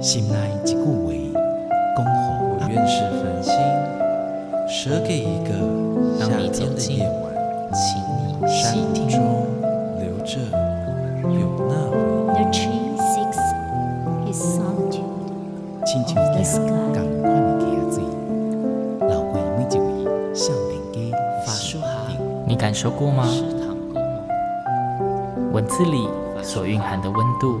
心内一句话，恭候我愿是繁星，舍给一个夏天的夜晚，请你。山中留着有那回忆。The tree seeks his solitude 亲像 of the 夜 sky. 共款的溪水，流过每一位少年家法书哈，你感受过吗？文字里所蕴含的温度，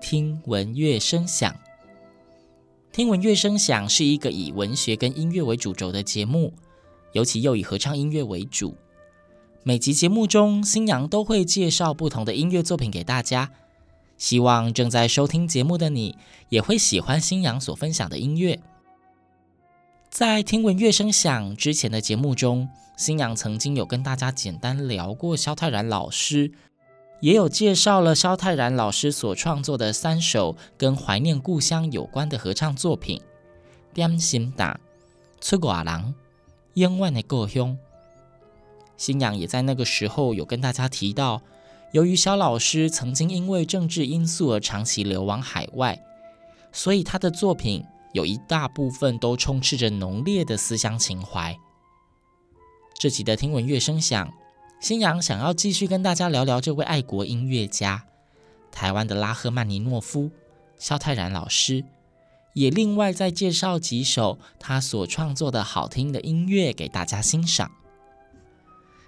听闻乐声响。听闻乐声响是一个以文学跟音乐为主轴的节目，尤其又以合唱音乐为主。每集节目中，新阳都会介绍不同的音乐作品给大家，希望正在收听节目的你也会喜欢新阳所分享的音乐。在听闻乐声响之前的节目中，新阳曾经有跟大家简单聊过萧泰然老师，也有介绍了萧泰然老师所创作的三首跟怀念故乡有关的合唱作品，《点心打》、《出外人》、《永远的故乡》。新阳也在那个时候有跟大家提到，由于萧老师曾经因为政治因素而长期流亡海外，所以他的作品有一大部分都充斥着浓烈的思乡情怀。这集的听闻乐声响，新阳想要继续跟大家聊聊这位爱国音乐家，台湾的拉赫曼尼诺夫，肖泰然老师，也另外再介绍几首他所创作的好听的音乐给大家欣赏。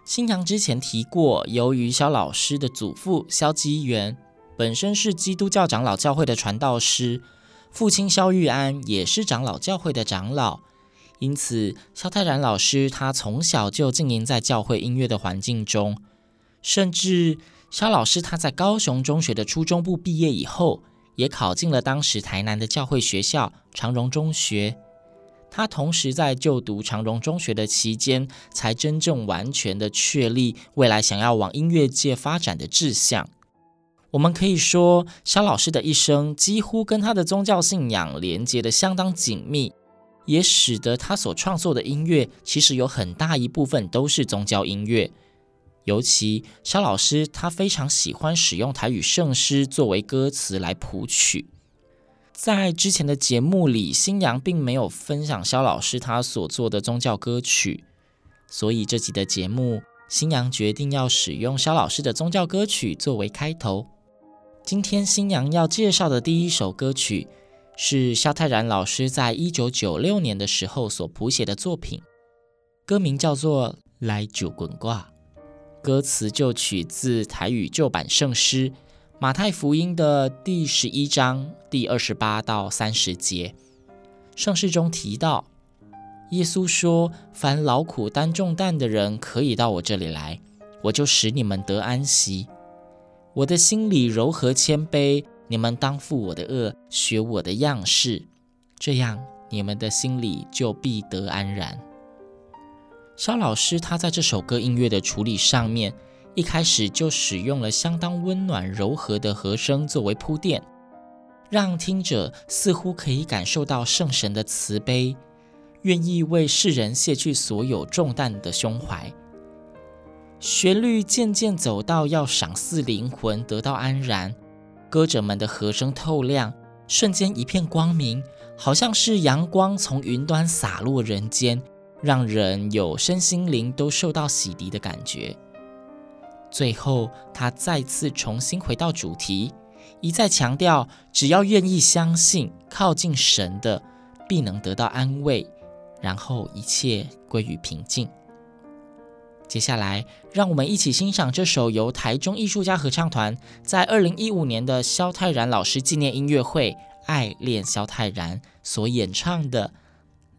新阳之前提过，由于肖老师的祖父肖基元本身是基督教长老教会的传道师，父亲肖玉安也是长老教会的长老，因此萧泰然老师他从小就浸淫在教会音乐的环境中，甚至萧老师他在高雄中学的初中部毕业以后，也考进了当时台南的教会学校长荣中学。他同时在就读长荣中学的期间，才真正完全的确立未来想要往音乐界发展的志向。我们可以说，萧老师的一生几乎跟他的宗教信仰连接的相当紧密，也使得他所创作的音乐其实有很大一部分都是宗教音乐。尤其萧老师他非常喜欢使用台语圣诗作为歌词来谱曲。在之前的节目里，新阳并没有分享萧老师他所做的宗教歌曲，所以这集的节目，新阳决定要使用萧老师的宗教歌曲作为开头。今天新阳要介绍的第一首歌曲，是萧泰然老师在一九九六年的时候所谱写的作品，歌名叫做《来就滚挂》，歌词就取自台语旧版圣诗。马太福音的第十一章第二十八到三十节，圣诗中提到，耶稣说：“凡劳苦担重担的人，可以到我这里来，我就使你们得安息。我的心里柔和谦卑，你们当负我的恶，学我的样式，这样你们的心里就必得安然。”肖老师他在这首歌音乐的处理上面。一开始就使用了相当温暖柔和的和声作为铺垫，让听者似乎可以感受到圣神的慈悲，愿意为世人卸去所有重担的胸怀。旋律渐渐走到要赏赐灵魂得到安然，歌者们的和声透亮，瞬间一片光明，好像是阳光从云端洒落人间，让人有身心灵都受到洗涤的感觉。最后，他再次重新回到主题，一再强调：只要愿意相信、靠近神的，必能得到安慰，然后一切归于平静。接下来，让我们一起欣赏这首由台中艺术家合唱团在二零一五年的萧泰然老师纪念音乐会《爱恋萧泰然》所演唱的《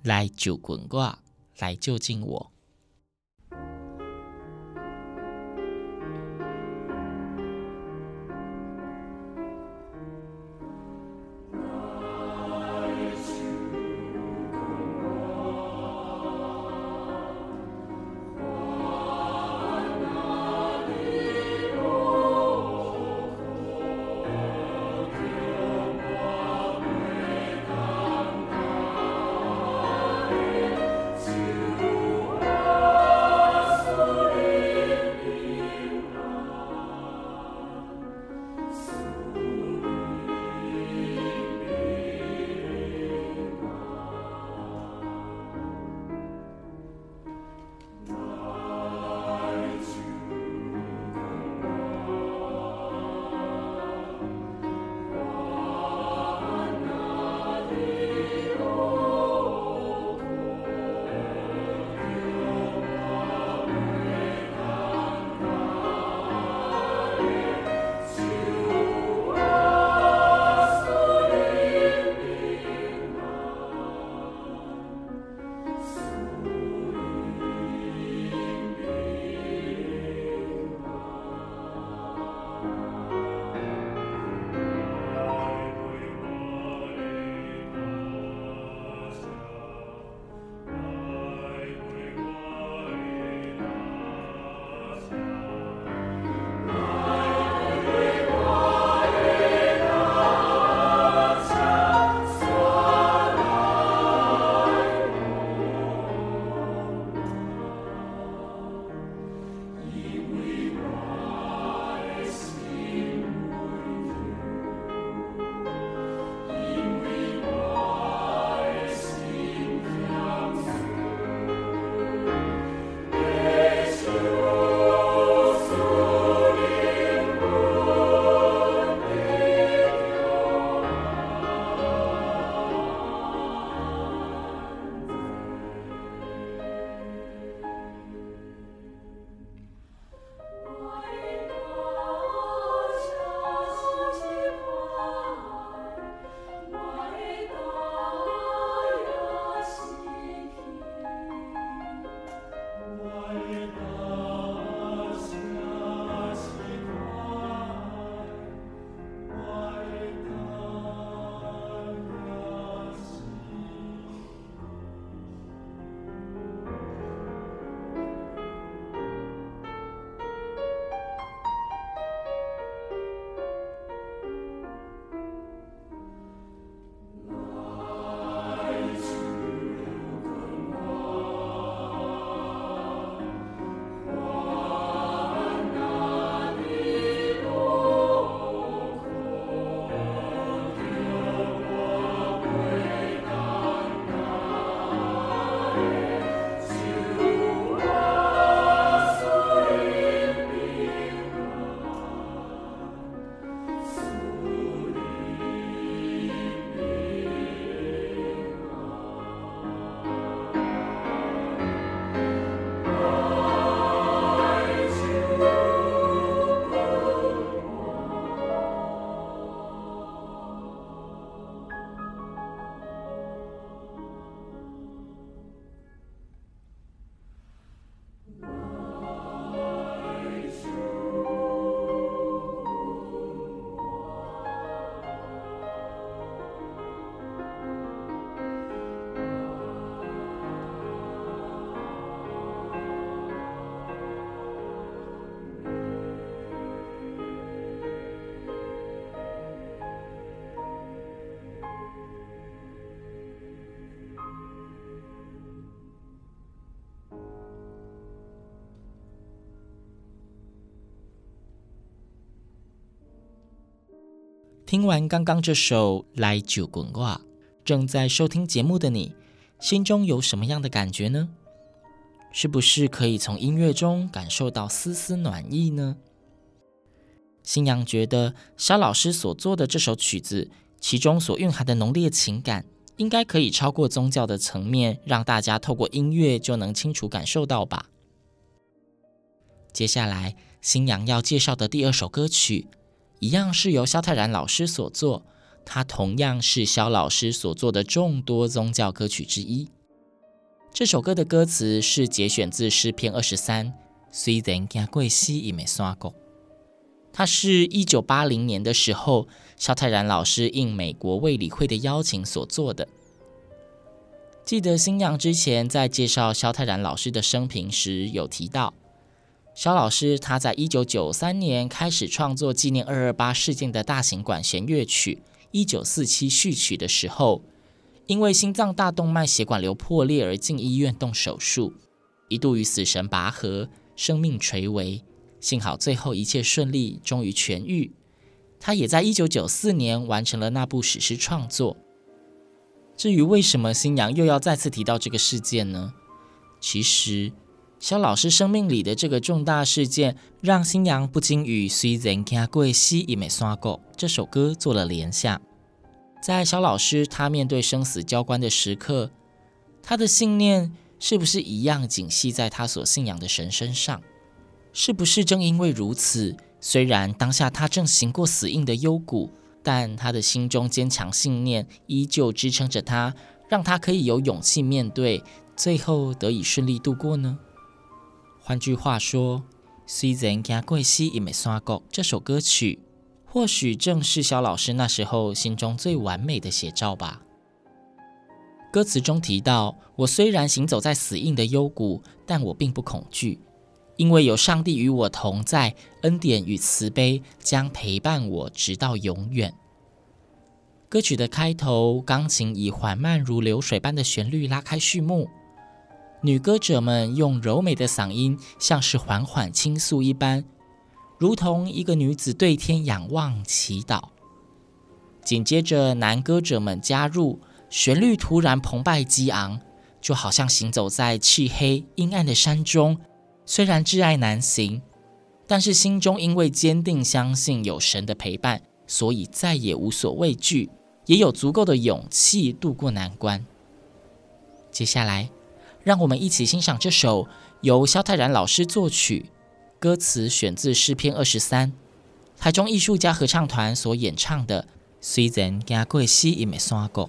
来就滚挂，来就近我》。听完刚刚这首《来酒滚挂》，正在收听节目的你，心中有什么样的感觉呢？是不是可以从音乐中感受到丝丝暖意呢？星洋觉得萧老师所做的这首曲子，其中所蕴含的浓烈情感，应该可以超过宗教的层面，让大家透过音乐就能清楚感受到吧。接下来，星洋要介绍的第二首歌曲，一样是由萧泰然老师所作，它同样是萧老师所作的众多宗教歌曲之一。这首歌的歌词是节选自诗篇二十三，虽然行过死荫的山谷。它是一九八零年的时候，萧泰然老师应美国卫理会的邀请所做的。记得新娘之前在介绍萧泰然老师的生平时，有提到，萧老师他在一九九三年开始创作纪念二二八事件的大型管弦乐曲《一九四七序曲》的时候，因为心脏大动脉血管瘤破裂而进医院动手术，一度与死神拔河，生命垂危。幸好最后一切顺利，终于痊愈。他也在一九九四年完成了那部史诗创作。至于为什么新娘又要再次提到这个事件呢？其实，肖老师生命里的这个重大事件，让新娘不禁与《虽然行过死荫的山谷》这首歌做了联想。在肖老师他面对生死交关的时刻，他的信念是不是一样紧系在他所信仰的神身上？是不是正因为如此，虽然当下他正行过死荫的幽谷，但他的心中坚强信念依旧支撑着他，让他可以有勇气面对，最后得以顺利度过呢？换句话说，虽然行过死荫的山谷这首歌曲，或许正是萧老师那时候心中最完美的写照吧。歌词中提到：“我虽然行走在死荫的幽谷，但我并不恐惧。”因为有上帝与我同在，恩典与慈悲将陪伴我直到永远。歌曲的开头，钢琴以缓慢如流水般的旋律拉开序幕，女歌者们用柔美的嗓音，像是缓缓倾诉一般，如同一个女子对天仰望祈祷。紧接着，男歌者们加入，旋律突然澎湃激昂，就好像行走在漆黑阴暗的山中。虽然至爱难行，但是心中因为坚定相信有神的陪伴，所以再也无所畏惧，也有足够的勇气度过难关。接下来，让我们一起欣赏这首由萧泰然老师作曲、歌词选自诗篇二十三，台中艺术家合唱团所演唱的《虽然行过死荫的山谷》。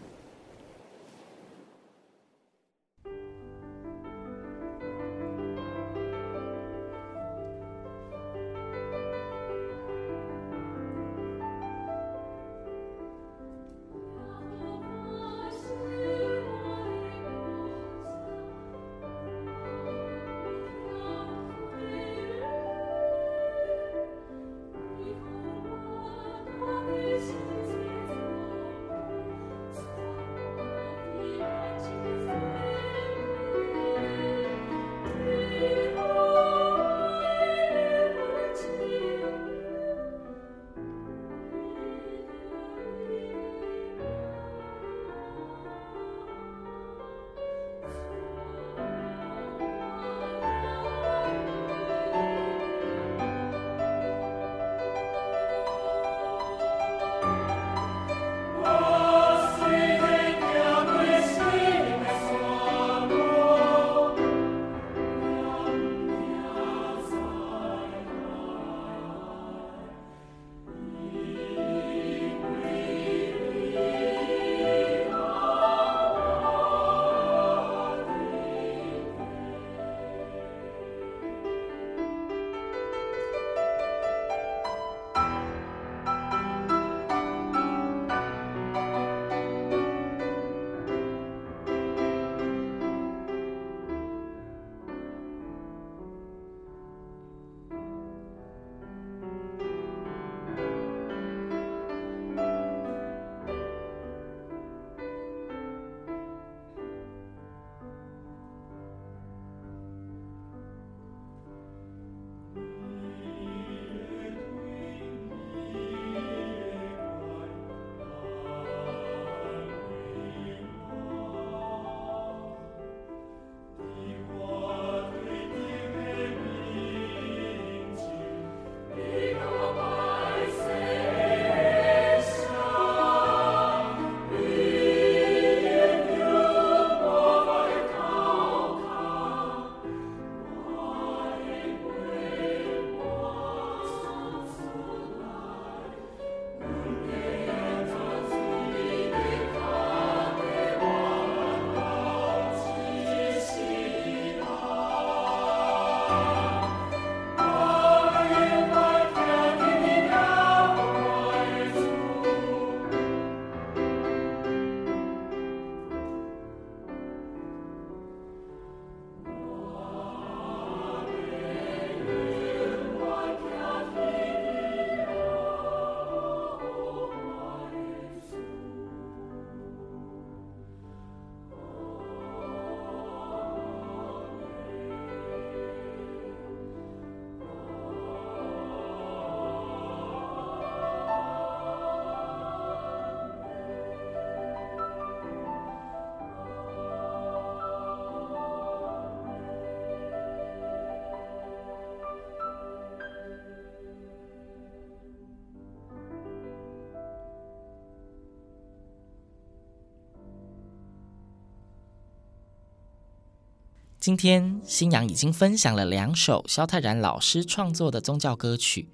今天新阳已经分享了两首萧泰然老师创作的宗教歌曲。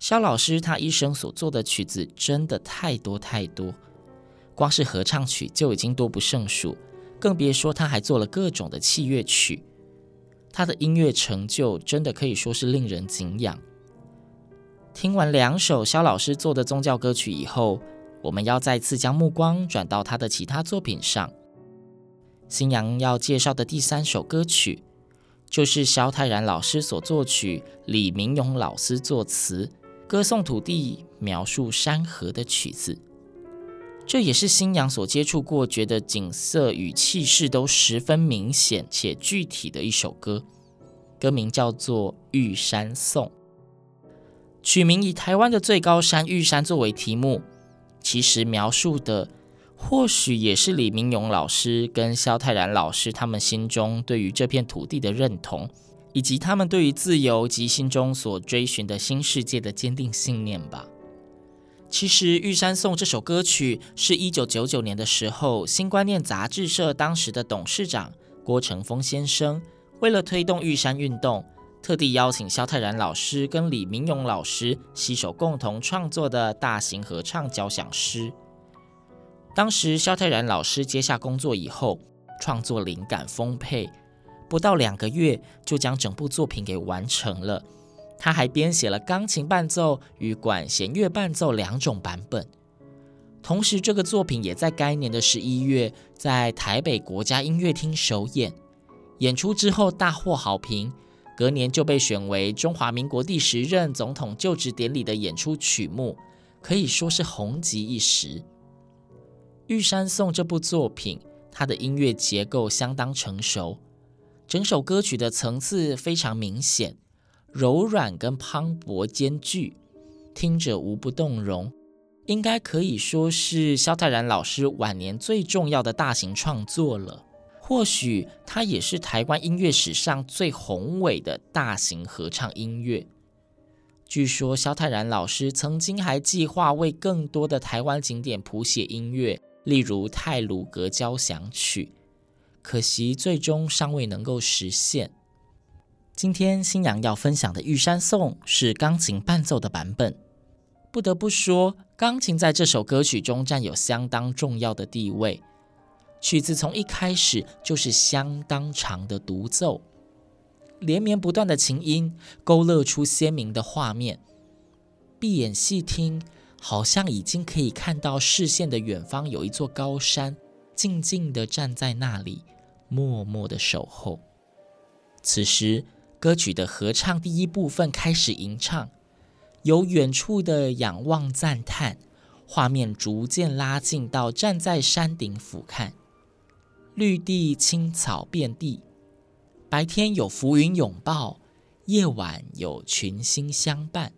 萧老师他一生所做的曲子真的太多太多，光是合唱曲就已经多不胜数，更别说他还做了各种的器乐曲。他的音乐成就真的可以说是令人敬仰。听完两首萧老师做的宗教歌曲以后，我们要再次将目光转到他的其他作品上。新阳要介绍的第三首歌曲，就是萧泰然老师所作曲、李明勇老师作词、歌颂土地、描述山河的曲子。这也是新阳所接触过，觉得景色与气势都十分明显且具体的一首歌。歌名叫做《玉山颂》，取名以台湾的最高山玉山作为题目。其实描述的，或许也是李明勇老师跟萧泰然老师他们心中对于这片土地的认同，以及他们对于自由及心中所追寻的新世界的坚定信念吧。其实《玉山颂》这首歌曲是一九九九年的时候，新观念杂志社当时的董事长郭成峰先生，为了推动玉山运动，特地邀请萧泰然老师跟李明勇老师携手共同创作的大型合唱交响诗。当时萧泰然老师接下工作以后，创作灵感丰沛，不到两个月就将整部作品给完成了。他还编写了钢琴伴奏与管弦乐伴奏两种版本，同时这个作品也在该年的十一月在台北国家音乐厅首演，演出之后大获好评，隔年就被选为中华民国第十任总统就职典礼的演出曲目，可以说是红极一时。《玉山颂》这部作品，它的音乐结构相当成熟，整首歌曲的层次非常明显。柔软跟磅礴兼具，听着无不动容，应该可以说是萧泰然老师晚年最重要的大型创作了。或许它也是台湾音乐史上最宏伟的大型合唱音乐。据说萧泰然老师曾经还计划为更多的台湾景点谱写音乐，例如泰鲁格交响曲，可惜最终尚未能够实现。今天新阳要分享的《玉山颂》是钢琴伴奏的版本。不得不说，钢琴在这首歌曲中占有相当重要的地位。曲子从一开始就是相当长的独奏，连绵不断的琴音勾勒出鲜明的画面。闭眼细听，好像已经可以看到视线的远方有一座高山，静静地站在那里，默默地守候。此时，歌曲的合唱第一部分开始吟唱，由远处的仰望赞叹，画面逐渐拉近到站在山顶俯瞰，绿地青草遍地，白天有浮云拥抱，夜晚有群星相伴。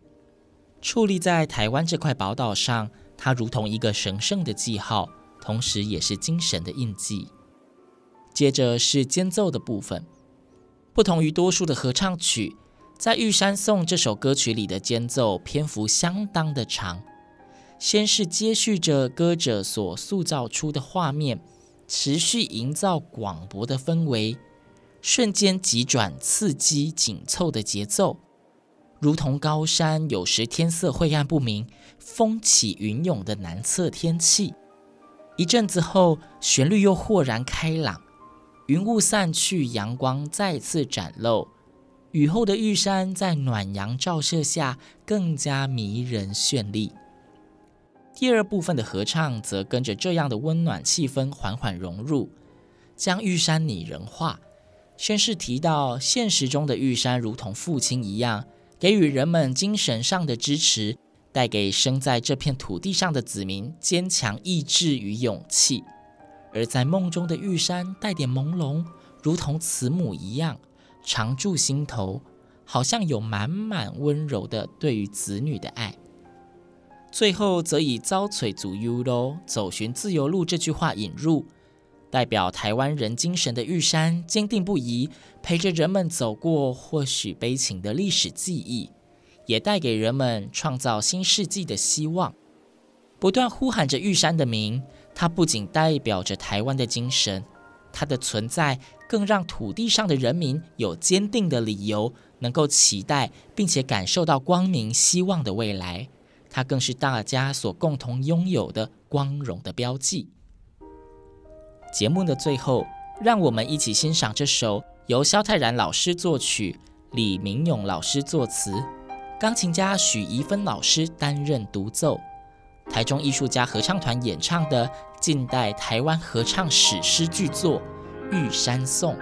矗立在台湾这块宝岛上，它如同一个神圣的记号，同时也是精神的印记。接着是间奏的部分。不同于多数的合唱曲，在《玉山颂》这首歌曲里的间奏篇幅相当的长。先是接续着歌者所塑造出的画面，持续营造广博的氛围，瞬间急转刺激紧凑的节奏，如同高山有时天色晦暗不明、风起云涌的难测天气。一阵子后，旋律又豁然开朗。云雾散去，阳光再次展露。雨后的玉山在暖阳照射下更加迷人绚丽。第二部分的合唱则跟着这样的温暖气氛缓缓融入，将玉山拟人化。先是提到现实中的玉山如同父亲一样，给予人们精神上的支持，带给生在这片土地上的子民坚强意志与勇气。而在梦中的玉山带点朦胧，如同慈母一样常驻心头，好像有满满温柔的对于子女的爱。最后则以“遭摧自由路，走寻自由路”这句话引入，代表台湾人精神的玉山坚定不移，陪着人们走过或许悲情的历史记忆，也带给人们创造新世纪的希望。不断呼喊着玉山的名。它不仅代表着台湾的精神，它的存在更让土地上的人民有坚定的理由，能够期待并且感受到光明希望的未来。它更是大家所共同拥有的光荣的标记。节目的最后，让我们一起欣赏这首由萧泰然老师作曲、李明勇老师作词、钢琴家许怡芬老师担任独奏、台中艺术家合唱团演唱的近代台湾合唱史诗巨作《玉山颂》。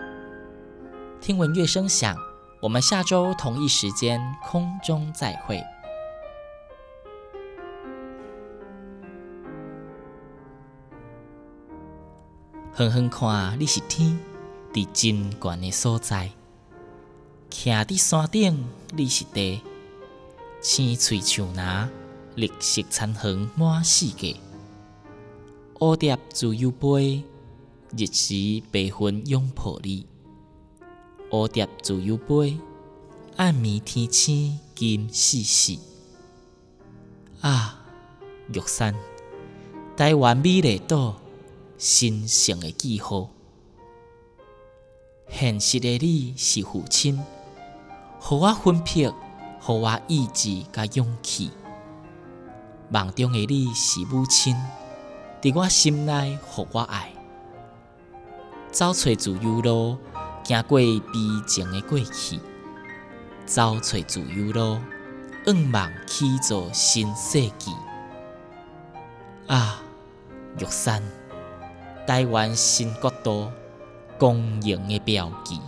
听闻乐声响，我们下周同一时间空中再会。远远看，你是天，伫真悬的所在；徛伫山顶，你是地，青翠树林，绿色残红满世界。蝴蝶自由飞，日时白云拥抱你。蝴蝶自由飞，暗暝天星金细细。啊，玉山，台湾美丽岛。神圣的记号，现实的你是父亲，予我魂魄，予我意志甲勇气。梦中的你是母亲，伫我心内予我爱。走找自由路，行过悲情的过去，走找自由路，愿望起做新世纪。啊，玉山。台湾新国度，光荣的标记。